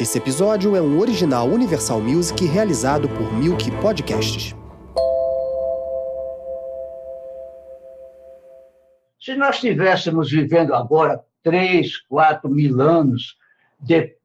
Esse episódio é um original Universal Music realizado por Milk Podcasts. Se nós estivéssemos vivendo agora três, quatro mil anos de,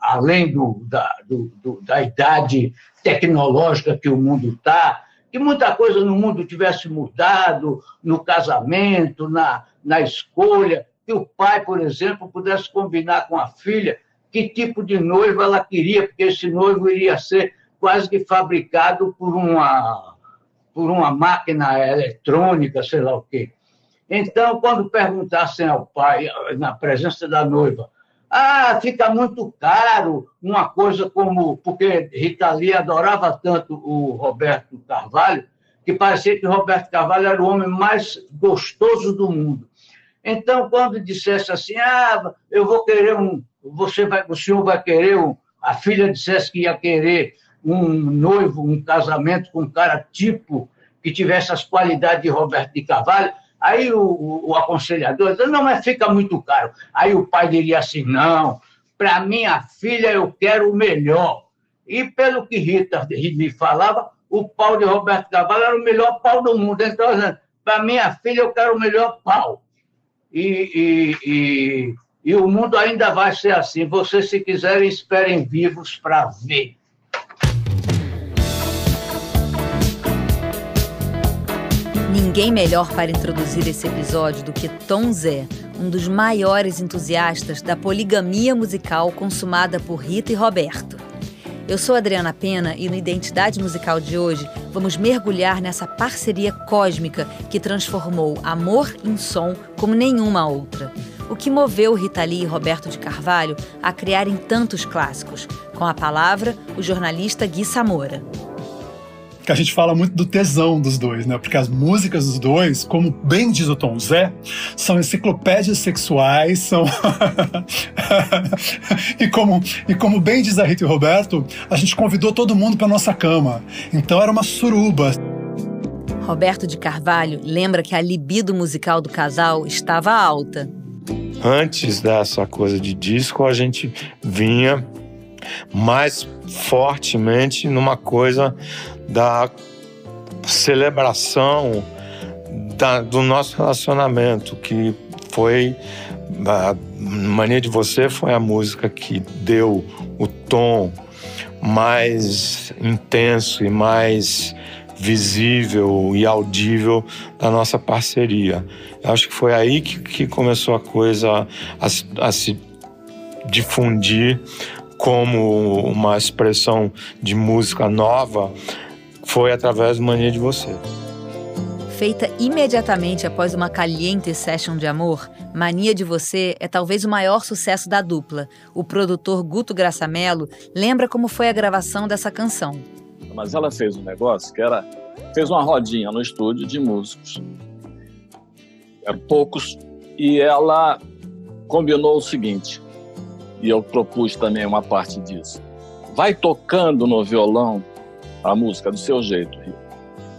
além do, da, do, do, da idade tecnológica que o mundo está, que muita coisa no mundo tivesse mudado, no casamento, na, na escolha, que o pai, por exemplo, pudesse combinar com a filha que tipo de noivo ela queria, porque esse noivo iria ser quase que fabricado por uma, por uma máquina eletrônica, sei lá o quê. Então, quando perguntassem ao pai, na presença da noiva, ah, fica muito caro uma coisa como. Porque Rita Lee adorava tanto o Roberto Carvalho, que parecia que o Roberto Carvalho era o homem mais gostoso do mundo. Então, quando dissesse assim, ah, eu vou querer um. Você vai, o senhor vai querer um. A filha dissesse que ia querer um noivo, um casamento com um cara tipo que tivesse as qualidades de Roberto de Carvalho, Aí o, o, o aconselhador disse, não, mas fica muito caro. Aí o pai diria assim, não, para minha filha eu quero o melhor. E pelo que Rita me falava, o pau de Roberto Cavallo era o melhor pau do mundo. Então, para minha filha eu quero o melhor pau. E, e, e, e o mundo ainda vai ser assim. Vocês, se quiserem, esperem vivos para ver. Ninguém melhor para introduzir esse episódio do que Tom Zé, um dos maiores entusiastas da poligamia musical consumada por Rita e Roberto. Eu sou Adriana Pena e no Identidade Musical de hoje vamos mergulhar nessa parceria cósmica que transformou amor em som como nenhuma outra. O que moveu Rita Lee e Roberto de Carvalho a criarem tantos clássicos? Com a palavra, o jornalista Gui Samora que a gente fala muito do tesão dos dois, né? Porque as músicas dos dois, como bem diz o Tom Zé, são enciclopédias sexuais, são. e, como, e como bem diz a Rita e o Roberto, a gente convidou todo mundo para nossa cama. Então era uma suruba. Roberto de Carvalho lembra que a libido musical do casal estava alta. Antes dessa coisa de disco, a gente vinha mais fortemente numa coisa da celebração da, do nosso relacionamento, que foi a Mania de Você foi a música que deu o tom mais intenso e mais visível e audível da nossa parceria. Eu acho que foi aí que, que começou a coisa a, a se difundir como uma expressão de música nova foi através do Mania de Você. Feita imediatamente após uma caliente session de amor, Mania de Você é talvez o maior sucesso da dupla. O produtor Guto Graçamelo lembra como foi a gravação dessa canção. Mas ela fez um negócio que era fez uma rodinha no estúdio de músicos, eram poucos, e ela combinou o seguinte: e eu propus também uma parte disso. Vai tocando no violão a música do seu jeito.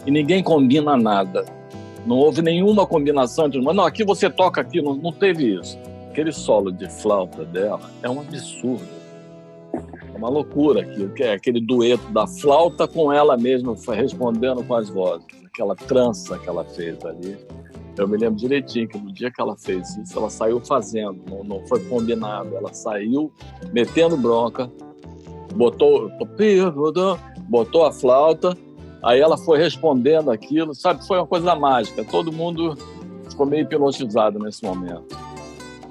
E ninguém combina nada. Não houve nenhuma combinação de. Não, aqui você toca aqui, não, não teve isso. Aquele solo de flauta dela é um absurdo. É uma loucura aquilo, que é aquele dueto da flauta com ela mesma respondendo com as vozes. Aquela trança que ela fez ali. Eu me lembro direitinho que no dia que ela fez isso, ela saiu fazendo, não, não foi combinado. Ela saiu metendo bronca, botou, botou a flauta, aí ela foi respondendo aquilo, sabe? Foi uma coisa mágica. Todo mundo ficou meio hipnotizado nesse momento.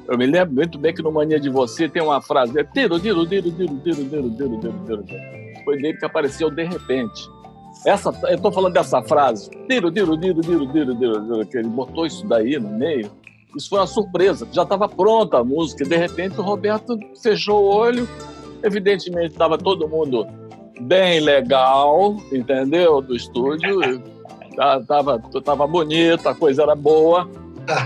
Eu me lembro muito bem que no Mania de Você tem uma frase, tiro, tiro, tiro, tiro, tiro, tiro, tiro, tiro, tiro. Foi dele que apareceu de repente. Essa, eu estou falando dessa frase, tiro, tiro, tiro, tiro, tiro, tiro, que ele botou isso daí no meio. Isso foi uma surpresa, já estava pronta a música, e de repente o Roberto fechou o olho. Evidentemente estava todo mundo bem legal, entendeu? Do estúdio. Tava, tava bonito, a coisa era boa.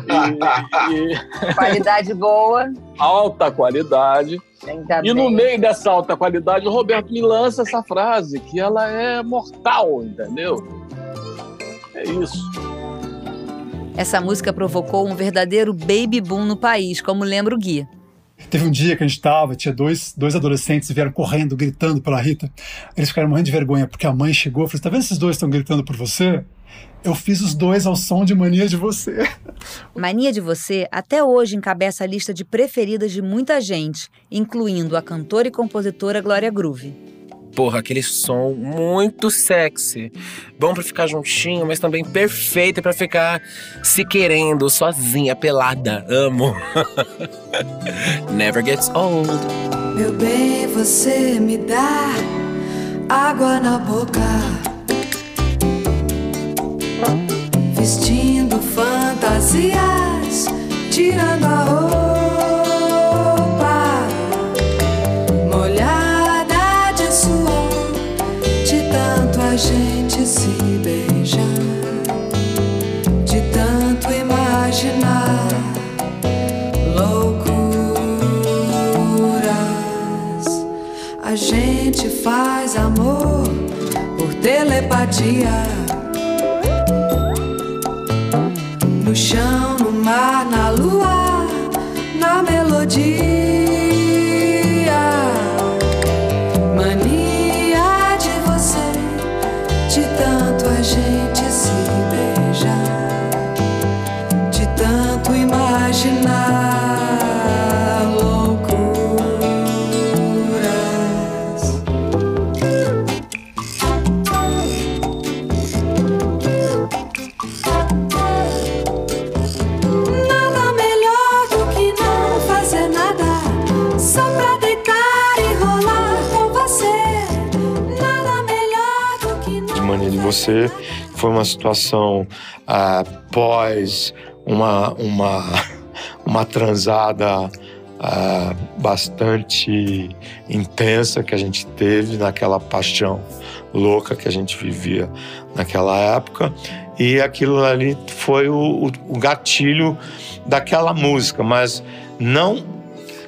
E, e... Qualidade boa. Alta qualidade. Ainda e bem. no meio dessa alta qualidade, o Roberto me lança essa frase, que ela é mortal, entendeu? É isso. Essa música provocou um verdadeiro baby boom no país, como lembra o Gui. Teve um dia que a gente estava, tinha dois, dois adolescentes vieram correndo, gritando pela Rita. Eles ficaram morrendo de vergonha, porque a mãe chegou e falou: Tá vendo esses dois estão gritando por você? Eu fiz os dois ao som de Mania de Você. Mania de Você até hoje encabeça a lista de preferidas de muita gente, incluindo a cantora e compositora Glória Groove porra, aquele som muito sexy. Bom para ficar juntinho, mas também perfeito para ficar se querendo sozinha, pelada. Amo. Never gets old. Meu bem, você me dá água na boca. Vestindo fantasias, tirando a roupa. Gente se beija de tanto imaginar loucuras. A gente faz amor por telepatia. No chão, no mar, na Foi uma situação ah, pós uma, uma, uma transada ah, bastante intensa que a gente teve naquela paixão louca que a gente vivia naquela época. E aquilo ali foi o, o gatilho daquela música, mas não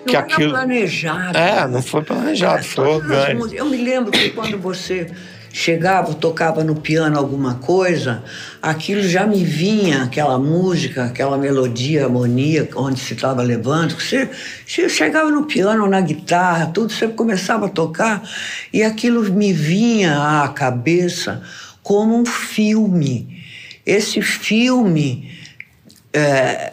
que não aquilo. planejado. É, não foi planejado, foi orgânico. Eu me lembro que quando você chegava, tocava no piano alguma coisa, aquilo já me vinha, aquela música, aquela melodia, harmonia, onde se estava levando. Você chegava no piano, na guitarra, tudo, você começava a tocar e aquilo me vinha à cabeça como um filme. Esse filme, é,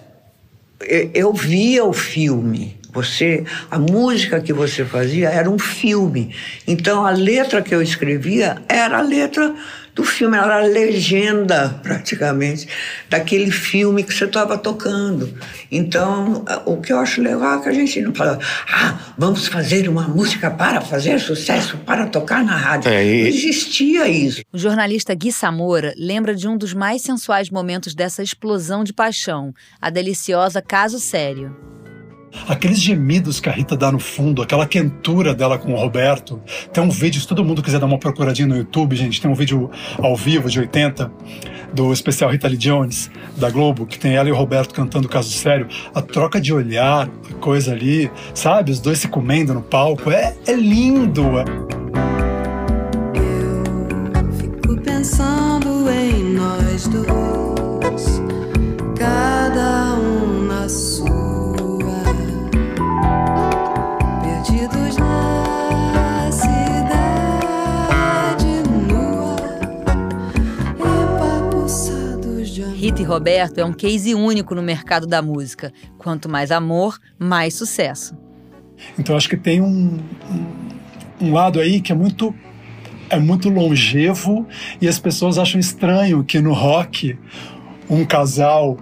eu via o filme você, a música que você fazia era um filme. Então a letra que eu escrevia era a letra do filme, era a legenda praticamente daquele filme que você estava tocando. Então o que eu acho legal é que a gente não fala, ah, vamos fazer uma música para fazer sucesso, para tocar na rádio. É, e... Não existia isso. O jornalista Gui Samora lembra de um dos mais sensuais momentos dessa explosão de paixão, a deliciosa Caso Sério. Aqueles gemidos que a Rita dá no fundo, aquela quentura dela com o Roberto. Tem um vídeo, se todo mundo quiser dar uma procuradinha no YouTube, gente, tem um vídeo ao vivo de 80 do especial Rita Lee Jones da Globo, que tem ela e o Roberto cantando Caso Sério. A troca de olhar, a coisa ali, sabe? Os dois se comendo no palco. É, é lindo. Eu fico pensando em nós dois, Rita e Roberto é um case único no mercado da música. Quanto mais amor, mais sucesso. Então acho que tem um, um, lado aí que é muito é muito longevo e as pessoas acham estranho que no rock um casal,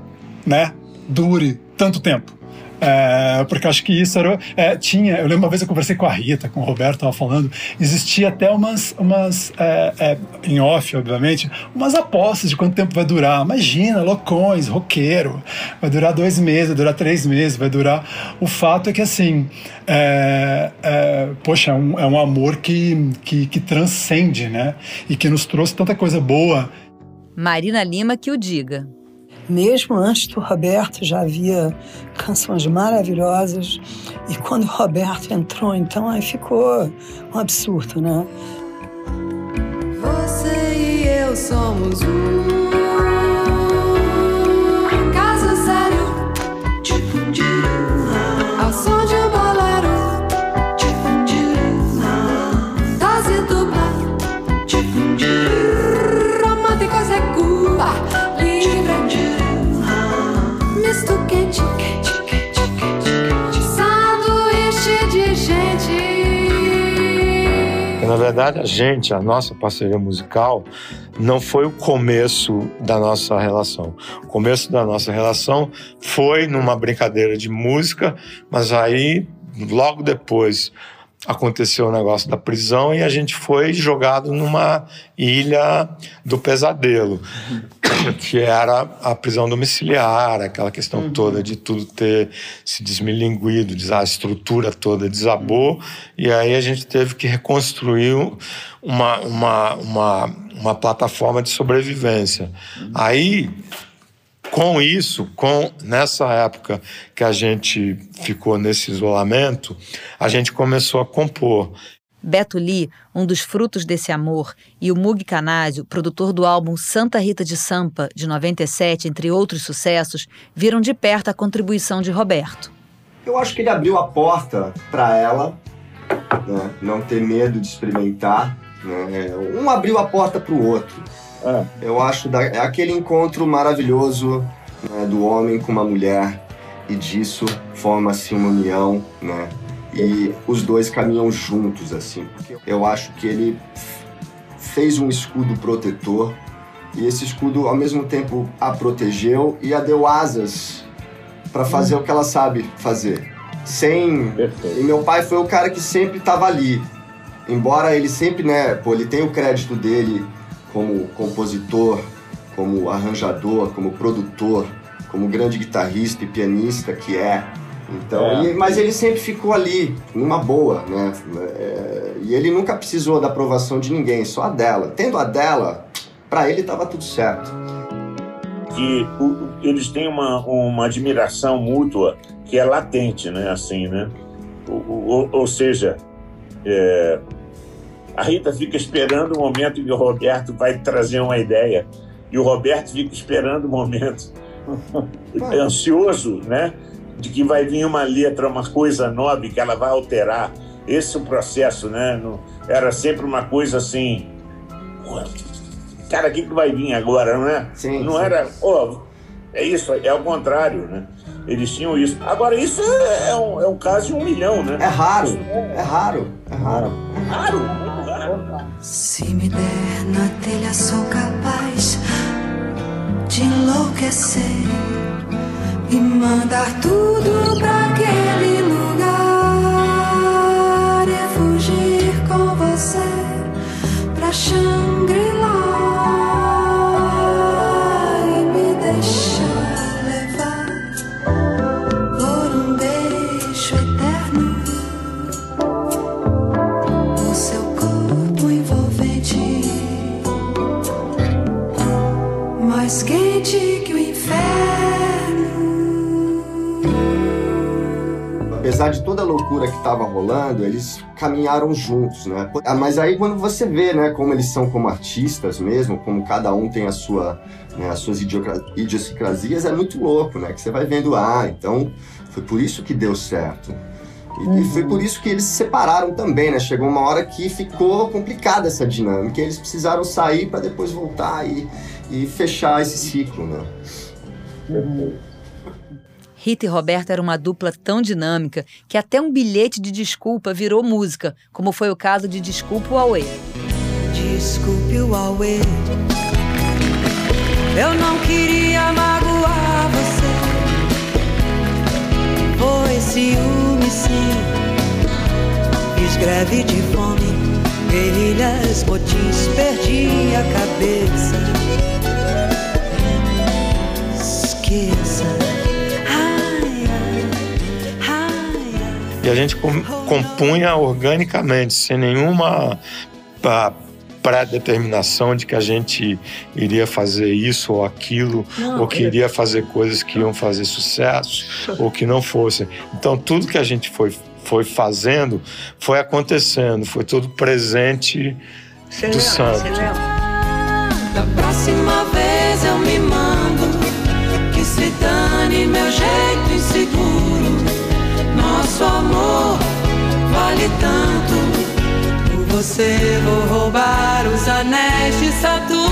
né, dure tanto tempo. É, porque acho que isso era. É, tinha, eu lembro uma vez eu conversei com a Rita, com o Roberto, estava falando, existia até umas, umas é, é, em off, obviamente, umas apostas de quanto tempo vai durar. Imagina, loucões, roqueiro, vai durar dois meses, vai durar três meses, vai durar. O fato é que, assim, é, é, poxa, é um, é um amor que, que, que transcende, né? E que nos trouxe tanta coisa boa. Marina Lima que o diga. Mesmo antes do Roberto já havia canções maravilhosas e quando o Roberto entrou, então aí ficou um absurdo, né? Você e eu somos um na verdade, a gente, a nossa parceria musical, não foi o começo da nossa relação. O começo da nossa relação foi numa brincadeira de música, mas aí, logo depois, aconteceu o negócio da prisão e a gente foi jogado numa ilha do pesadelo, que era a prisão domiciliar, aquela questão uhum. toda de tudo ter se desmilinguido, a estrutura toda desabou, e aí a gente teve que reconstruir uma, uma, uma, uma plataforma de sobrevivência. Uhum. Aí com isso, com nessa época que a gente ficou nesse isolamento, a gente começou a compor. Beto Lee, um dos frutos desse amor, e o Mug Canásio, produtor do álbum Santa Rita de Sampa, de 97, entre outros sucessos, viram de perto a contribuição de Roberto. Eu acho que ele abriu a porta para ela, né? não ter medo de experimentar. Né? Um abriu a porta para o outro. É. Eu acho da, é aquele encontro maravilhoso né, do homem com uma mulher e disso forma-se uma união, né? E os dois caminham juntos assim. Eu acho que ele fez um escudo protetor e esse escudo ao mesmo tempo a protegeu e a deu asas para fazer hum. o que ela sabe fazer. Sem Perfeito. E meu pai foi o cara que sempre estava ali. Embora ele sempre, né, pô, ele tem o crédito dele como compositor, como arranjador, como produtor, como grande guitarrista e pianista que é. Então, é. E, mas ele sempre ficou ali, numa boa, né? É, e ele nunca precisou da aprovação de ninguém, só a dela. Tendo a dela, para ele estava tudo certo. Que o, eles têm uma, uma admiração mútua que é latente, né? Assim, né? Ou, ou seja, é, a Rita fica esperando o momento em que o Roberto vai trazer uma ideia. E o Roberto fica esperando o momento ansioso, né? De que vai vir uma letra, uma coisa nova que ela vai alterar. Esse é o processo, né? Era sempre uma coisa assim. Cara, o que, que vai vir agora, não é? Sim, não sim. era. Oh, é isso, é o contrário, né? Eles tinham isso. Agora, isso é, é, um, é um caso de um milhão, né? É raro, é raro, é raro. Raro, muito raro. Se me der na telha, sou capaz de enlouquecer e mandar tudo toda a loucura que estava rolando, eles caminharam juntos, né? Ah, mas aí quando você vê, né, como eles são como artistas mesmo, como cada um tem a sua, né, as suas idiosincrasias, é muito louco, né? Que você vai vendo, ah, então foi por isso que deu certo. E, uhum. e foi por isso que eles se separaram também, né? Chegou uma hora que ficou complicada essa dinâmica, eles precisaram sair para depois voltar e, e fechar esse ciclo, né? Uhum. Rita e Roberto eram uma dupla tão dinâmica que até um bilhete de desculpa virou música, como foi o caso de Desculpa o Aue. Desculpe o Aue. Eu não queria magoar você. Foi ciúme, sim. Fiz greve de fome, guerrilhas, botins, perdi a cabeça. Esqueça. E a gente compunha organicamente, sem nenhuma pré-determinação de que a gente iria fazer isso ou aquilo, não, ou que é. iria fazer coisas que iam fazer sucesso, ou que não fossem. Então, tudo que a gente foi, foi fazendo foi acontecendo, foi tudo presente Você do santo. Da próxima vez eu me mando, que se dane meu jeito inseguro vale tanto. Por você vou roubar os anéis de Saturno.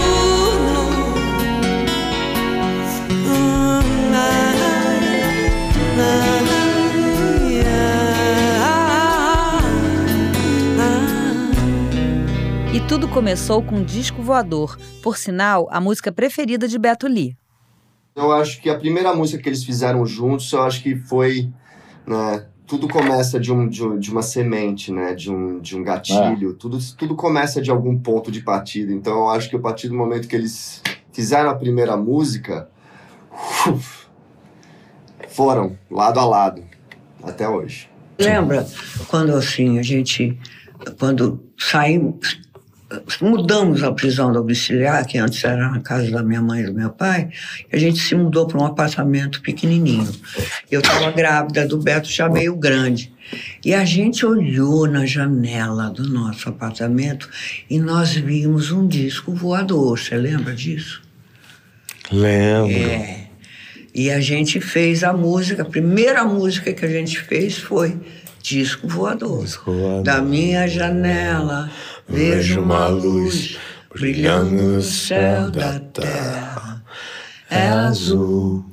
Hum, ah, ah, ah. tudo começou com um disco voador, por sinal, a música preferida de Beto Lee. Eu acho que a primeira música que eles fizeram juntos, eu acho que foi, né, tudo começa de, um, de, de, uma semente, né? De um, de um gatilho. É. Tudo, tudo começa de algum ponto de partida. Então eu acho que a partir do momento que eles fizeram a primeira música, uf, foram lado a lado até hoje. Lembra quando assim a gente quando saímos mudamos a prisão domiciliar, que antes era na casa da minha mãe e do meu pai, e a gente se mudou para um apartamento pequenininho. Eu estava grávida do Beto, já meio grande. E a gente olhou na janela do nosso apartamento e nós vimos um disco voador. Você lembra disso? Lembro. É. E a gente fez a música, a primeira música que a gente fez foi Disco Voador. Disco voador. Da minha janela vejo uma luz brilhando no céu da terra. É azul,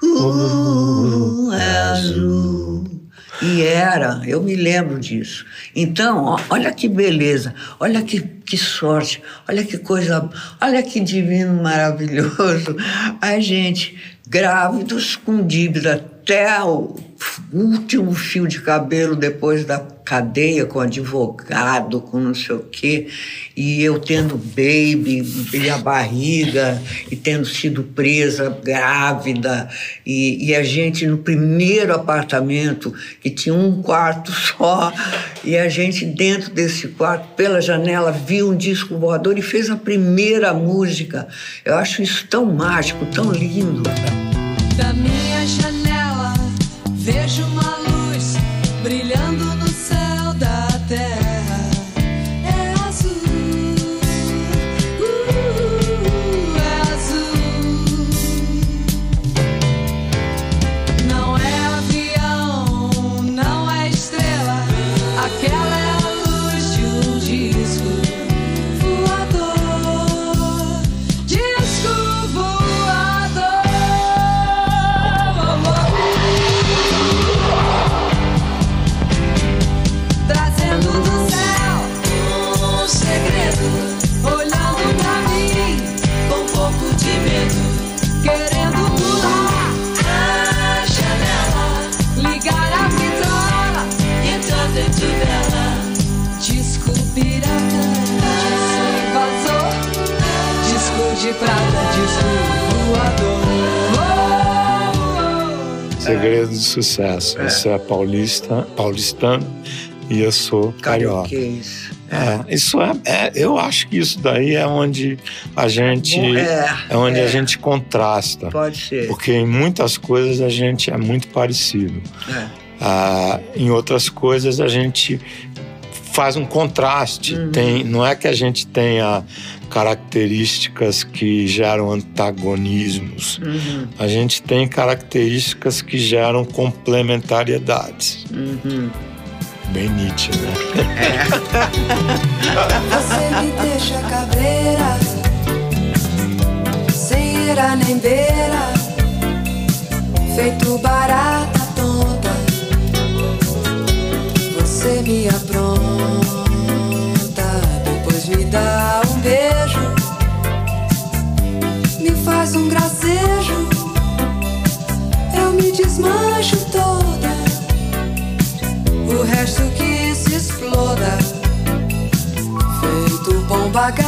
uh, é azul. E era, eu me lembro disso. Então, olha que beleza, olha que, que sorte, olha que coisa, olha que divino maravilhoso. A gente, grávidos com dívida até o último fio de cabelo depois da cadeia com advogado, com não sei o quê, e eu tendo baby e a barriga, e tendo sido presa grávida, e, e a gente no primeiro apartamento, que tinha um quarto só, e a gente dentro desse quarto, pela janela, viu um disco voador e fez a primeira música. Eu acho isso tão mágico, tão lindo. Da minha janela Sucesso. Você é paulista, paulistano e eu sou carioca. Carioquês. É, isso é, é- eu acho que isso daí é onde a gente é, é onde é. a gente contrasta, Pode ser. porque em muitas coisas a gente é muito parecido. É. Ah, em outras coisas a gente faz um contraste. Uhum. Tem, não é que a gente tenha características que geram antagonismos. Uhum, A gente tem características que geram complementariedades. uhum. Bem Nietzsche, né? Você me deixa cabreira, sem ira nem beira, feito barata tonta. Você me apronta, desmancho toda. O resto que se exploda Feito bomba H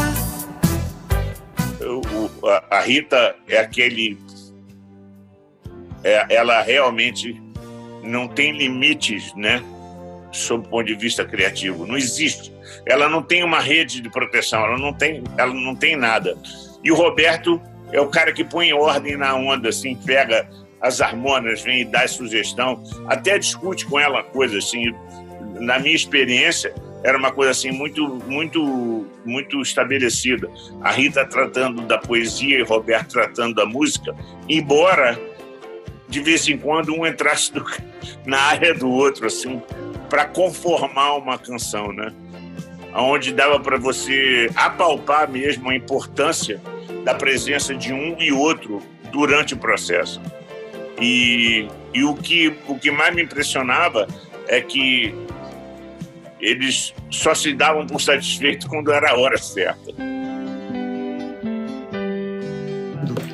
a, a Rita é aquele. é- ela realmente não tem limites, né? Sob o ponto de vista criativo. Não existe. Ela não tem uma rede de proteção, ela não tem, ela não tem nada. E o Roberto é o cara que põe ordem na onda, assim, pega as harmônias, vem e dá sugestão, até discute com ela coisas assim. Na minha experiência, era uma coisa assim muito, muito, muito estabelecida. A Rita tratando da poesia e Roberto tratando da música, embora de vez em quando um entrasse do- na área do outro, assim, para conformar uma canção, né? Onde dava para você apalpar mesmo a importância da presença de um e outro durante o processo. E, e o, que, o que mais me impressionava é que eles só se davam por satisfeitos quando era a hora certa.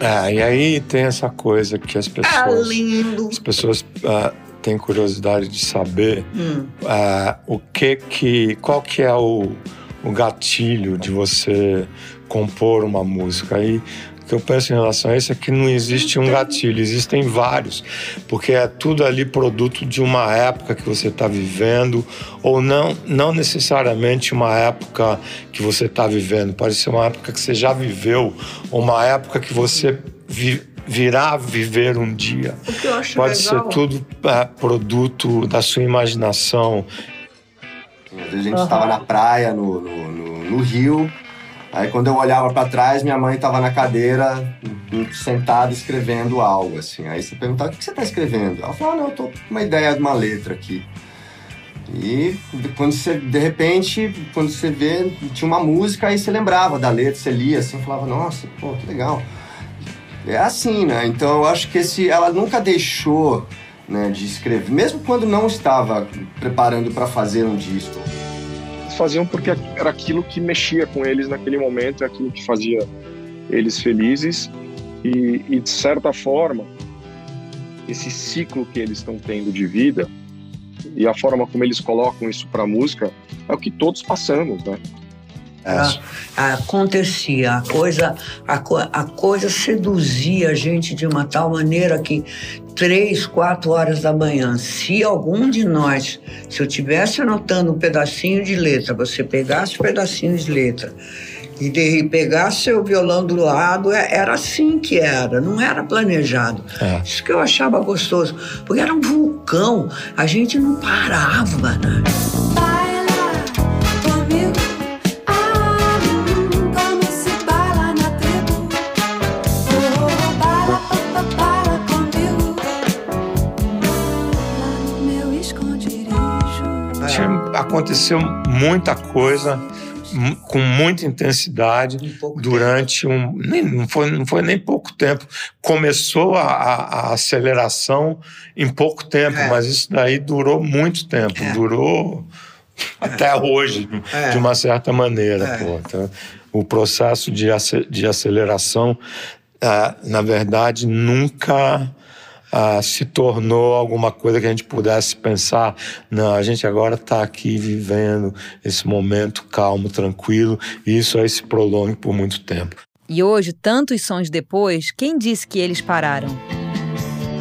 É, e aí tem essa coisa que as pessoas. Ah, lindo. As pessoas ah, têm curiosidade de saber Hum. ah, o que que. qual que é o, o gatilho de você compor uma música. Aí que eu penso em relação a isso é que não existe um gatilho, existem vários, porque é tudo ali produto de uma época que você está vivendo, ou não, não necessariamente uma época que você está vivendo, pode ser uma época que você já viveu, ou uma época que você vi, virá viver um dia. O que eu acho Pode legal- ser tudo é, produto da sua imaginação. Às vezes a gente estava na praia, no, no, no- no rio. Aí quando eu olhava para trás, minha mãe estava na cadeira, sentada, escrevendo algo, assim. Aí você perguntava, o que você está escrevendo? Ela falava, ah, não, eu tô com uma ideia de uma letra aqui. E quando você, de repente, quando você vê, tinha uma música, aí você lembrava da letra, você lia assim, falava, nossa, pô, que legal. É assim, né? Então eu acho que esse, ela nunca deixou né, de escrever, mesmo quando não estava preparando para fazer um disco. Faziam porque era aquilo que mexia com eles naquele momento, é aquilo que fazia eles felizes. E, e de certa forma esse ciclo que eles estão tendo de vida e a forma como eles colocam isso para música é o que todos passamos, né? Ah, acontecia, a coisa, a, a coisa seduzia a gente de uma tal maneira que três, quatro horas da manhã, se algum de nós, se eu tivesse anotando um pedacinho de letra, você pegasse um pedacinho de letra e de, pegasse seu violão do lado, é- era assim que era, não era planejado. Isso que eu achava gostoso, porque era um vulcão, a gente não parava, né? Aconteceu muita coisa com muita intensidade durante um nem, não foi não foi nem pouco tempo começou a, a- a aceleração em pouco tempo mas isso daí durou muito tempo durou até hoje É. de uma certa maneira É. pô, tá? o processo de, de aceleração ah, na verdade nunca ah, se tornou alguma coisa que a gente pudesse pensar, não, a gente agora está aqui vivendo esse momento calmo, tranquilo, e isso aí se prolongue por muito tempo. E hoje, tantos sons depois, quem disse que eles pararam?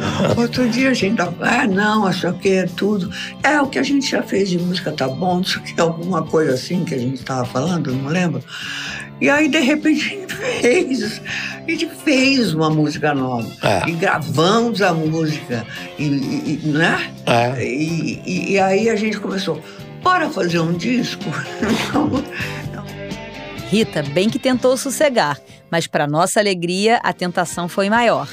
Outro dia a gente tava, ah, não, isso aqui é tudo. É, o que a gente já fez de música tá bom, isso aqui é alguma coisa assim que a gente tava falando, não lembro. E aí, de repente, a gente fez, a gente fez uma música nova. É. E gravamos a música, e, e- e, né? É. E, e- e aí a gente começou, bora fazer um disco? Rita bem que tentou sossegar, mas para nossa alegria, a tentação foi maior.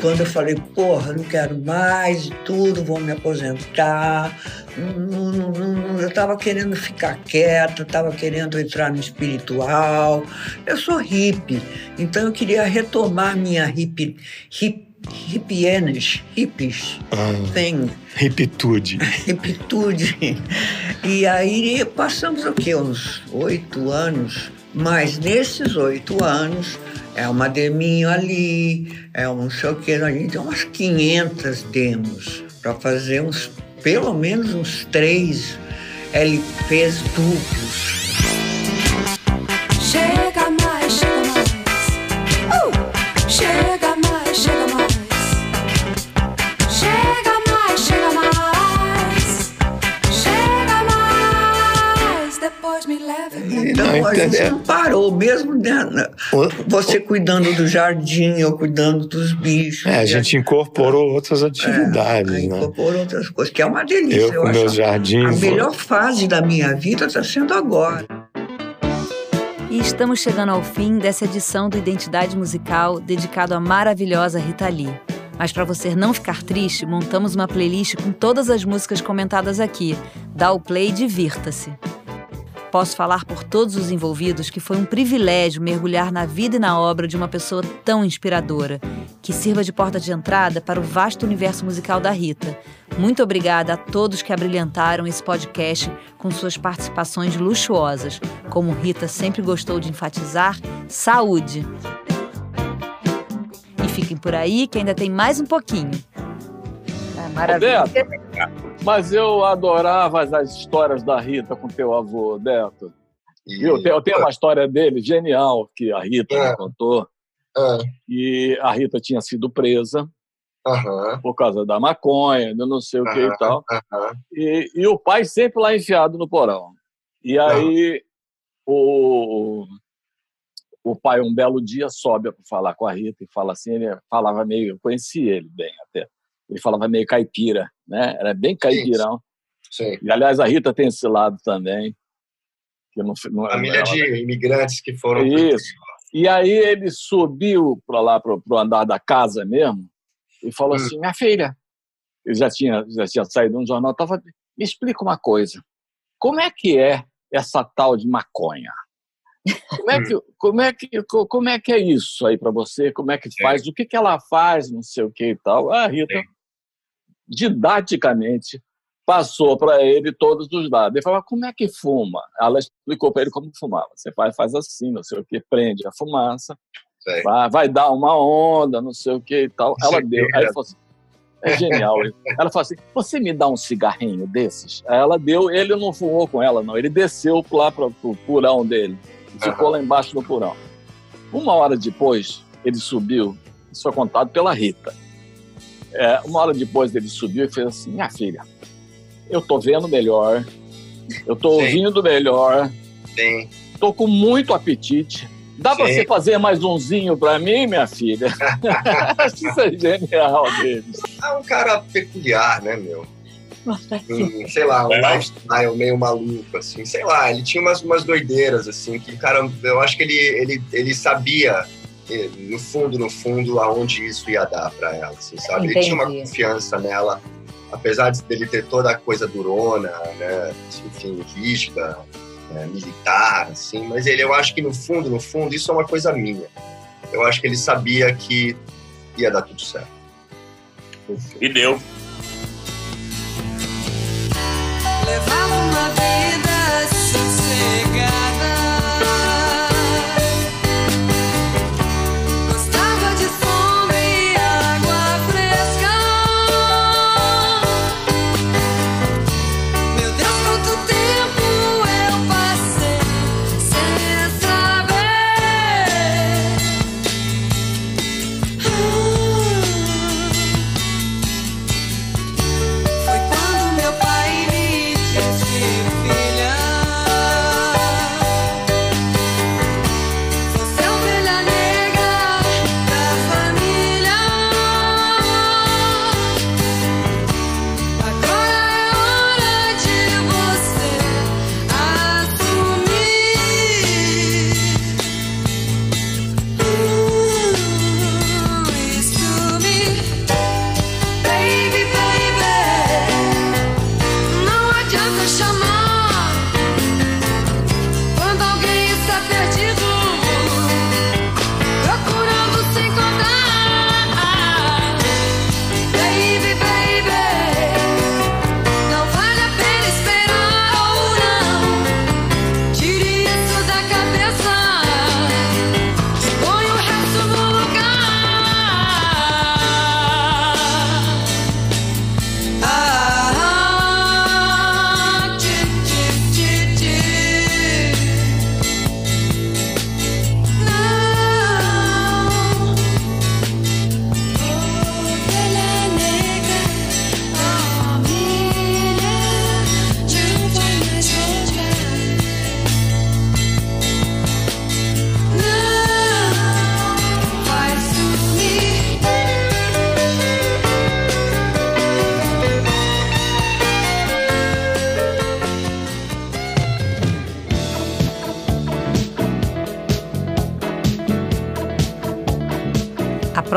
Quando eu falei, porra, não quero mais e tudo, vou me aposentar. Não- não- não- eu estava querendo ficar quieta, estava querendo entrar no espiritual. Eu sou hippie, então eu queria retomar minha hippie, hip, hippienes, hippies Ah, thing, Repitude. hippitude. E aí passamos o quê? Uns oito anos. Mas nesses oito anos, é uma deminho ali, é um não sei o quê. A gente tem umas 500 demos para fazer uns, pelo menos uns três LPs duplos. Chega Então a gente não parou, mesmo né, você cuidando do jardim, eu cuidando dos bichos. É, a gente incorporou outras atividades, né? incorporou outras coisas, que é uma delícia. Eu com acho. meus jardins, A vou- melhor fase da minha vida está sendo agora. E estamos chegando ao fim dessa edição do Identidade Musical dedicado à maravilhosa Rita Lee. Mas para você não ficar triste, montamos uma playlist com todas as músicas comentadas aqui. Dá o play e divirta-se. Posso falar por todos os envolvidos que foi um privilégio mergulhar na vida e na obra de uma pessoa tão inspiradora. que sirva de porta de entrada para o vasto universo musical da Rita. Muito obrigada a todos que abrilhantaram esse podcast com suas participações luxuosas. Como Rita sempre gostou de enfatizar, saúde! E fiquem por aí que ainda tem mais um pouquinho. Maravilha. Beto, mas eu adorava as histórias da Rita com teu avô, Beto. Viu? Tem, tem uma história dele genial que a Rita me É. contou. E a Rita tinha sido presa por causa da maconha, de não sei o que e Aham, tal. E, e o pai sempre lá enfiado no porão. E aí o, o pai, um belo dia, sobe para falar com a Rita e fala assim, ele falava meio, eu conheci ele bem até, ele falava meio caipira, né? Era bem caipirão. Sim. E, aliás, a Rita tem esse lado também. Que não, não, Família ela- de imigrantes que foram. Isso. E aí ele subiu para lá, para o andar da casa mesmo, e falou Hum. assim: minha filha, ele já tinha, já tinha saído no jornal, tava, me explica uma coisa. Como é que é essa tal de maconha? Como é que, Hum. como é que, co- como é, que é isso aí para você? Como é que faz? O que, que ela faz? Não sei o que e tal. A Rita, didaticamente, passou para ele todos os dados. Ele falou, como é que fuma? Ela explicou para ele como fumava. Você faz, faz assim, não sei o que, prende a fumaça, vai, vai dar uma onda, não sei o que e tal. Ela deu. Aí ele falou assim, é genial. ele. Ela falou assim, você me dá um cigarrinho desses? Aí ela deu, ele não fumou com ela, não. Ele desceu lá para o porão dele. Ficou lá embaixo no porão. Uma hora depois, ele subiu, isso foi contado pela Rita. É, uma hora depois ele subiu e fez assim: Minha filha, eu tô vendo melhor, eu tô ouvindo melhor, Sim. tô com muito apetite. Dá para Sim. você fazer mais umzinho para mim, minha filha? Acho isso é genial deles. É um cara peculiar, né, meu? Um, sei lá, um lifestyle meio maluco, assim. Sei lá, ele tinha umas, umas doideiras, assim, que, cara, eu acho que ele, ele, ele sabia, no fundo, no fundo, aonde isso ia dar pra ela, assim, sabe? Ele tinha uma Entendi. confiança nela, apesar de dele ter toda a coisa durona, né, enfim, rígida, né, militar, assim, mas ele, eu acho que no fundo, no fundo, isso é uma coisa minha. Eu acho que ele sabia que ia dar tudo certo. E deu. Levava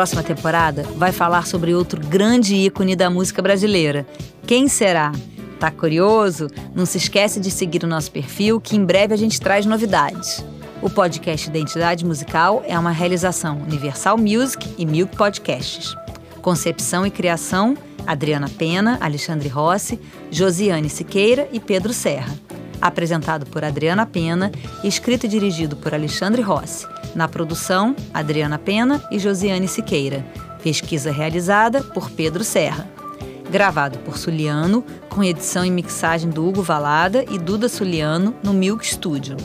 próxima temporada vai falar sobre outro grande ícone da música brasileira. Quem será? Tá curioso? Não se esquece de seguir o nosso perfil que em breve a gente traz novidades. O podcast Identidade Musical é uma realização Universal Music e Milk Podcasts. Concepção e criação: Adriana Pena, Alexandre Rossi, Josiane Siqueira e Pedro Serra. Apresentado por Adriana Pena, escrito e dirigido por Alexandre Rossi. Na produção, Adriana Pena e Josiane Siqueira. Pesquisa realizada por Pedro Serra. Gravado por Suliano, com edição e mixagem do Hugo Valada e Duda Suliano no Milk Studio.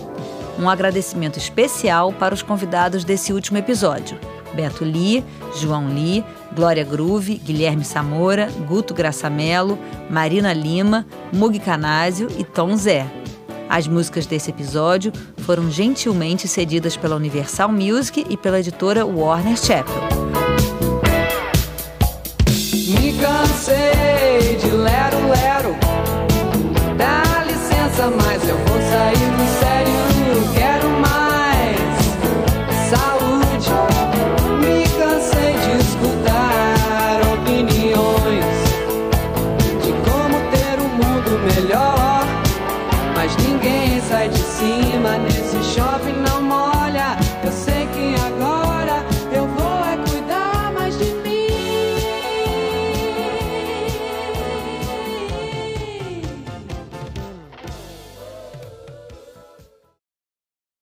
Um agradecimento especial para os convidados desse último episódio: Beto Lee, João Lee, Glória Groove, Guilherme Samora, Guto Graçamelo, Marina Lima, Mug Canásio e Tom Zé. As músicas desse episódio foram gentilmente cedidas pela Universal Music e pela editora Warner Chappell. Me cansei de lero, lero. Dá licença, mas eu vou sair do